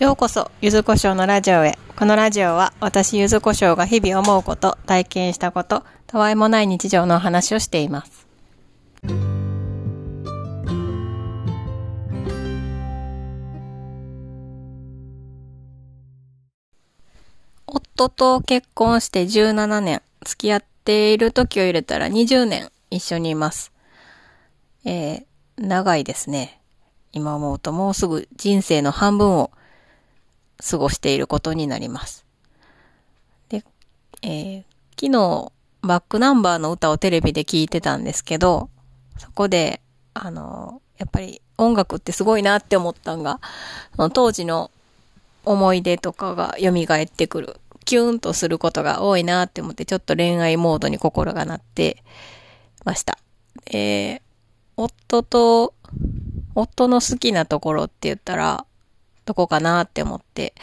ようこそ、ゆずこしょうのラジオへ。このラジオは、私ゆずこしょうが日々思うこと、体験したこと、たわいもない日常のお話をしています。夫と結婚して17年、付き合っている時を入れたら20年一緒にいます。えー、長いですね。今思うともうすぐ人生の半分を過ごしていることになります。で、えー昨日、バックナンバーの歌をテレビで聞いてたんですけど、そこで、あの、やっぱり音楽ってすごいなって思ったんが、その当時の思い出とかが蘇ってくる。キュンとすることが多いなって思って、ちょっと恋愛モードに心がなってました。えー、夫と、夫の好きなところって言ったら、どこかなって思って、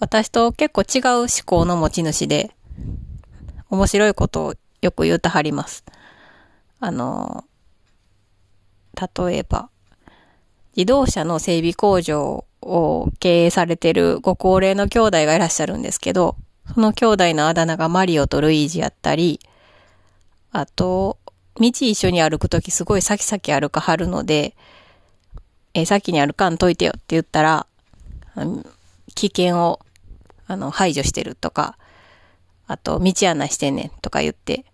私と結構違う思考の持ち主で、面白いことをよく言うたはります。あの、例えば、自動車の整備工場を経営されてるご高齢の兄弟がいらっしゃるんですけど、その兄弟のあだ名がマリオとルイージやったり、あと、道一緒に歩くときすごい先々歩かはるので、え先に歩かんといてよって言ったら、危険を、あの、排除してるとか、あと、道案内してんねんとか言って、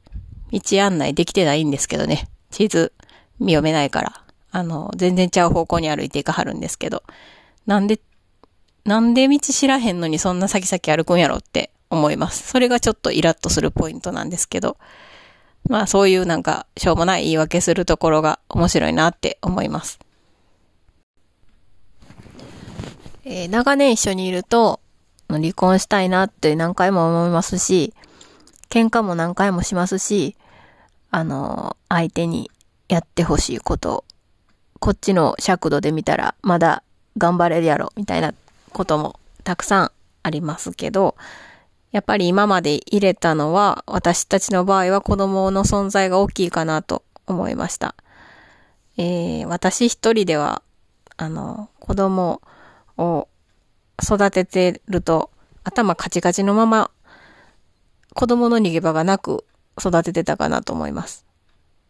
道案内できてないんですけどね。地図見読めないから、あの、全然ちゃう方向に歩いていかはるんですけど、なんで、なんで道知らへんのにそんな先々歩くんやろって思います。それがちょっとイラッとするポイントなんですけど、まあそういうなんか、しょうもない言い訳するところが面白いなって思います。えー長年一緒にいると、離婚したいなって何回も思いますし、喧嘩も何回もしますし、あの、相手にやってほしいこと、こっちの尺度で見たらまだ頑張れるやろ、みたいなこともたくさんありますけど、やっぱり今まで入れたのは、私たちの場合は子供の存在が大きいかなと思いました。えー私一人では、あの、子供を育ててると、頭カチカチのまま、子供の逃げ場がなく育ててたかなと思います。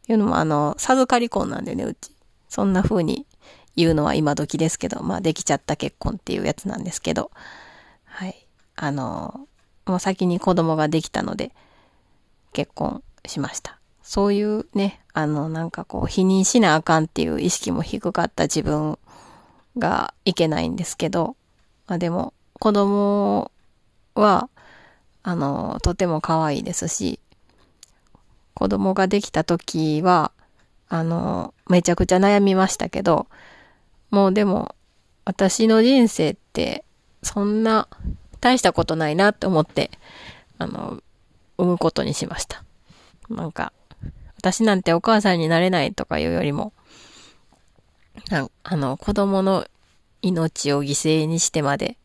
っていうのも、あの、授かり婚なんでね、うち。そんな風に言うのは今時ですけど、まあ、できちゃった結婚っていうやつなんですけど、はい。あの、もう先に子供ができたので、結婚しました。そういうね、あの、なんかこう、否認しなあかんっていう意識も低かった自分がいけないんですけど、まあでも、子供は、あの、とても可愛いですし、子供ができた時は、あの、めちゃくちゃ悩みましたけど、もうでも、私の人生って、そんな、大したことないなって思って、あの、産むことにしました。なんか、私なんてお母さんになれないとかいうよりも、なんあの、子供の命を犠牲にしてまで、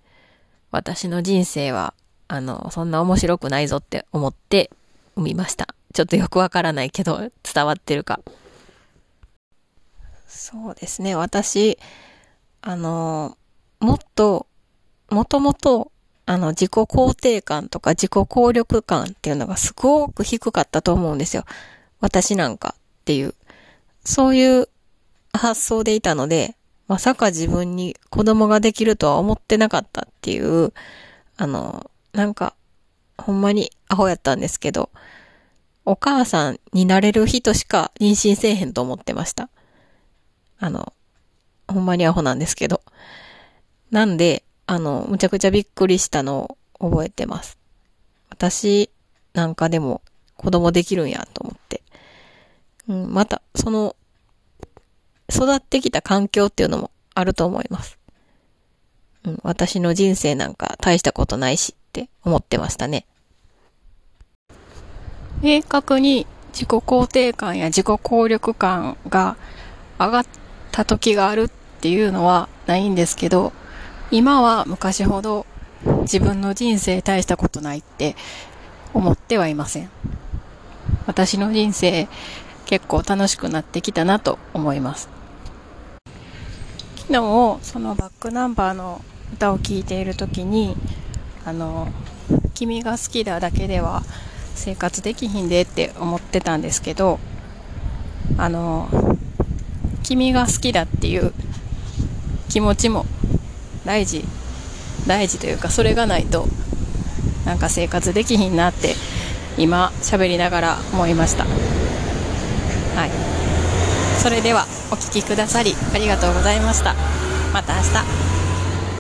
私の人生は、あの、そんな面白くないぞって思って産みました。ちょっとよくわからないけど、伝わってるか。そうですね、私、あの、もっと、もともと、あの、自己肯定感とか自己効力感っていうのがすごく低かったと思うんですよ。私なんかっていう。そういう発想でいたので、まさか自分に子供ができるとは思ってなかったっていう、あの、なんか、ほんまにアホやったんですけど、お母さんになれる人しか妊娠せえへんと思ってました。あの、ほんまにアホなんですけど。なんで、あの、むちゃくちゃびっくりしたのを覚えてます。私なんかでも子供できるんやと思って。うん、また、その、育ってきた環境っていうのもあると思います。うん、私の人生なんか大したことないしって思ってましたね。明確に自己肯定感や自己効力感が上がった時があるっていうのはないんですけど、今は昔ほど自分の人生大したことないって思ってはいません。私の人生結構楽しくなってきたなと思います。昨日、そのバックナンバーの歌を聴いている時にあの君が好きだだけでは生活できひんでって思ってたんですけどあの君が好きだっていう気持ちも大事大事というかそれがないとなんか生活できひんなって今喋りながら思いました。はい。それでは。お聴きくださりありがとうございました。また明日。